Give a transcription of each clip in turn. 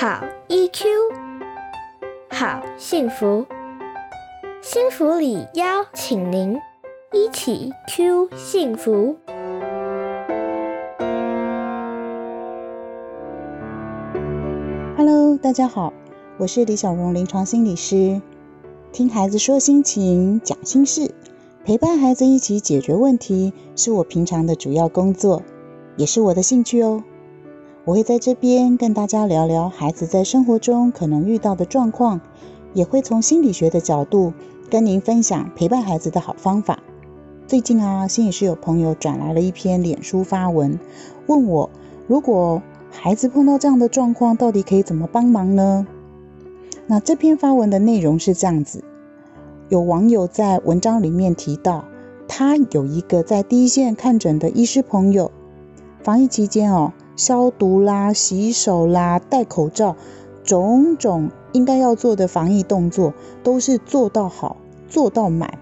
好 EQ，好幸福，幸福里邀请您一起 Q 幸福。Hello，大家好，我是李小荣临床心理师。听孩子说心情，讲心事，陪伴孩子一起解决问题，是我平常的主要工作，也是我的兴趣哦。我会在这边跟大家聊聊孩子在生活中可能遇到的状况，也会从心理学的角度跟您分享陪伴孩子的好方法。最近啊，心理师有朋友转来了一篇脸书发文，问我如果孩子碰到这样的状况，到底可以怎么帮忙呢？那这篇发文的内容是这样子：有网友在文章里面提到，他有一个在第一线看诊的医师朋友，防疫期间哦。消毒啦、洗手啦、戴口罩，种种应该要做的防疫动作都是做到好、做到满。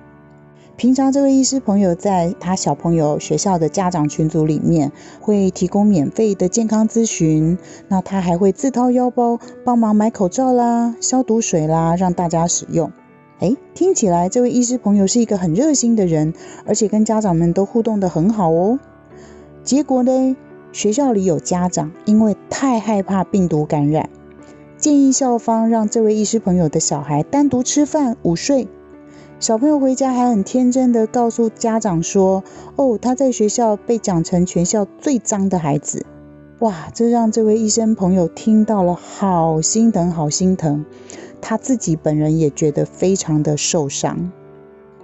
平常这位医师朋友在他小朋友学校的家长群组里面会提供免费的健康咨询，那他还会自掏腰包帮忙买口罩啦、消毒水啦，让大家使用。哎，听起来这位医师朋友是一个很热心的人，而且跟家长们都互动得很好哦。结果呢？学校里有家长因为太害怕病毒感染，建议校方让这位医师朋友的小孩单独吃饭午睡。小朋友回家还很天真的告诉家长说：“哦，他在学校被讲成全校最脏的孩子。”哇，这让这位医生朋友听到了好心疼，好心疼。他自己本人也觉得非常的受伤。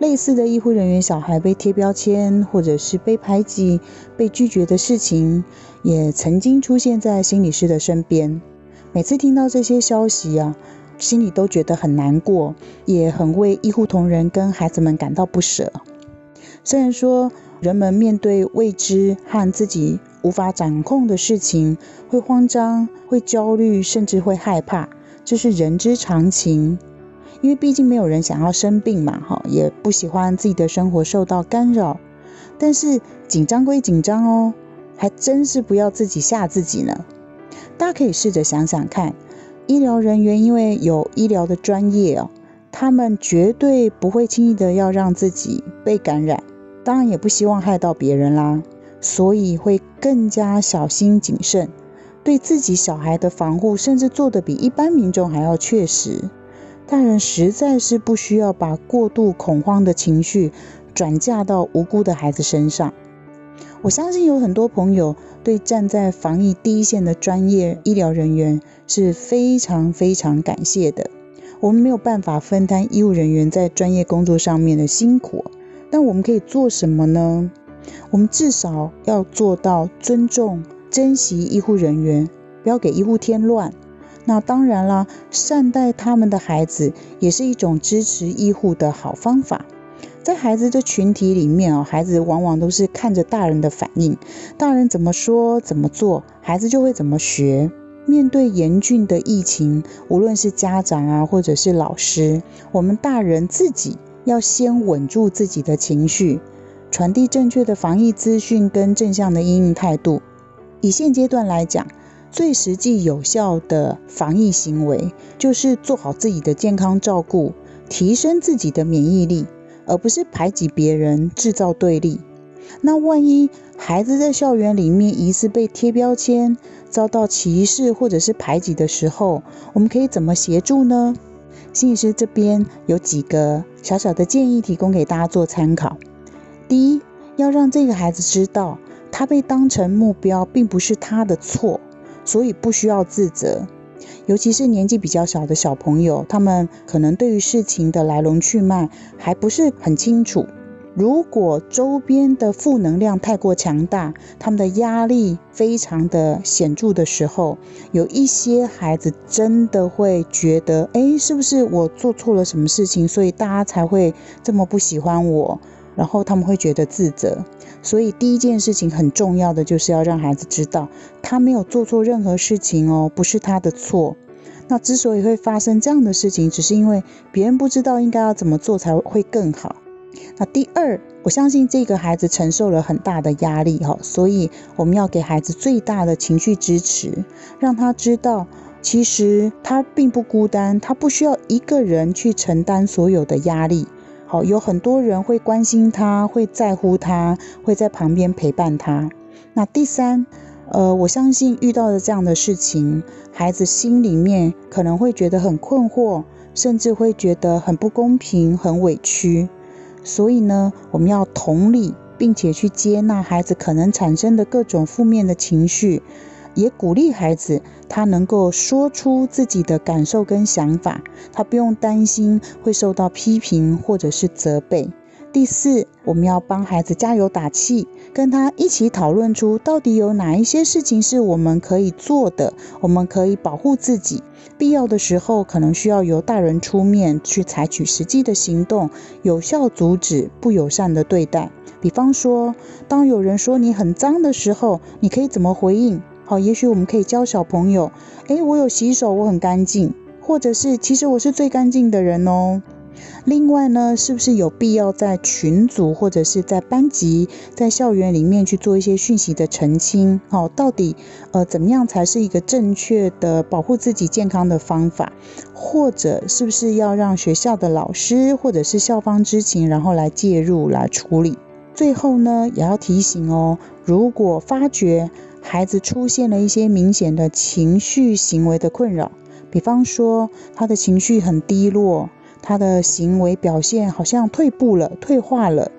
类似的医护人员小孩被贴标签，或者是被排挤、被拒绝的事情，也曾经出现在心理师的身边。每次听到这些消息啊，心里都觉得很难过，也很为医护同仁跟孩子们感到不舍。虽然说人们面对未知和自己无法掌控的事情，会慌张、会焦虑，甚至会害怕，这是人之常情。因为毕竟没有人想要生病嘛，哈，也不喜欢自己的生活受到干扰。但是紧张归紧张哦，还真是不要自己吓自己呢。大家可以试着想想看，医疗人员因为有医疗的专业哦，他们绝对不会轻易的要让自己被感染，当然也不希望害到别人啦，所以会更加小心谨慎，对自己小孩的防护，甚至做的比一般民众还要确实。大人实在是不需要把过度恐慌的情绪转嫁到无辜的孩子身上。我相信有很多朋友对站在防疫第一线的专业医疗人员是非常非常感谢的。我们没有办法分担医务人员在专业工作上面的辛苦，但我们可以做什么呢？我们至少要做到尊重、珍惜医护人员，不要给医护添乱。那当然啦，善待他们的孩子也是一种支持医护的好方法。在孩子的群体里面啊，孩子往往都是看着大人的反应，大人怎么说怎么做，孩子就会怎么学。面对严峻的疫情，无论是家长啊，或者是老师，我们大人自己要先稳住自己的情绪，传递正确的防疫资讯跟正向的应对态度。以现阶段来讲，最实际有效的防疫行为，就是做好自己的健康照顾，提升自己的免疫力，而不是排挤别人，制造对立。那万一孩子在校园里面疑似被贴标签，遭到歧视或者是排挤的时候，我们可以怎么协助呢？心理师这边有几个小小的建议，提供给大家做参考。第一，要让这个孩子知道，他被当成目标，并不是他的错。所以不需要自责，尤其是年纪比较小的小朋友，他们可能对于事情的来龙去脉还不是很清楚。如果周边的负能量太过强大，他们的压力非常的显著的时候，有一些孩子真的会觉得，哎，是不是我做错了什么事情，所以大家才会这么不喜欢我？然后他们会觉得自责。所以第一件事情很重要的就是要让孩子知道，他没有做错任何事情哦，不是他的错。那之所以会发生这样的事情，只是因为别人不知道应该要怎么做才会更好。那第二，我相信这个孩子承受了很大的压力哈，所以我们要给孩子最大的情绪支持，让他知道其实他并不孤单，他不需要一个人去承担所有的压力。好，有很多人会关心他，会在乎他，会在旁边陪伴他。那第三，呃，我相信遇到的这样的事情，孩子心里面可能会觉得很困惑，甚至会觉得很不公平、很委屈。所以呢，我们要同理，并且去接纳孩子可能产生的各种负面的情绪。也鼓励孩子，他能够说出自己的感受跟想法，他不用担心会受到批评或者是责备。第四，我们要帮孩子加油打气，跟他一起讨论出到底有哪一些事情是我们可以做的，我们可以保护自己。必要的时候，可能需要由大人出面去采取实际的行动，有效阻止不友善的对待。比方说，当有人说你很脏的时候，你可以怎么回应？好，也许我们可以教小朋友，诶，我有洗手，我很干净，或者是其实我是最干净的人哦。另外呢，是不是有必要在群组或者是在班级、在校园里面去做一些讯息的澄清？好，到底呃怎么样才是一个正确的保护自己健康的方法？或者是不是要让学校的老师或者是校方知情，然后来介入来处理？最后呢，也要提醒哦，如果发觉孩子出现了一些明显的情绪行为的困扰，比方说他的情绪很低落，他的行为表现好像退步了、退化了，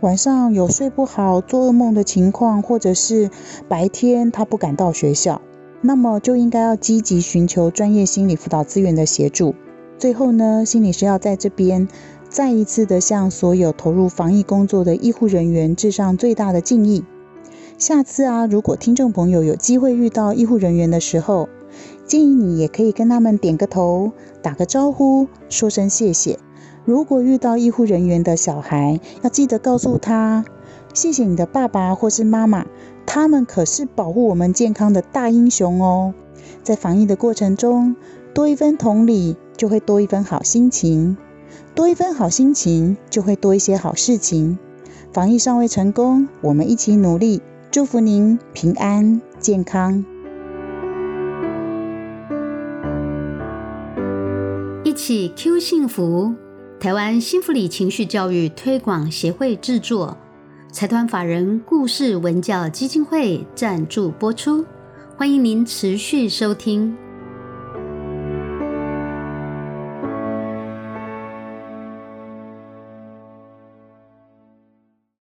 晚上有睡不好、做噩梦的情况，或者是白天他不敢到学校，那么就应该要积极寻求专业心理辅导资源的协助。最后呢，心理师要在这边再一次的向所有投入防疫工作的医护人员致上最大的敬意。下次啊，如果听众朋友有机会遇到医护人员的时候，建议你也可以跟他们点个头，打个招呼，说声谢谢。如果遇到医护人员的小孩，要记得告诉他，谢谢你的爸爸或是妈妈，他们可是保护我们健康的大英雄哦。在防疫的过程中，多一分同理，就会多一分好心情；多一分好心情，就会多一些好事情。防疫尚未成功，我们一起努力。祝福您平安健康，一起 Q 幸福。台湾幸福里情绪教育推广协会制作，财团法人故事文教基金会赞助播出。欢迎您持续收听。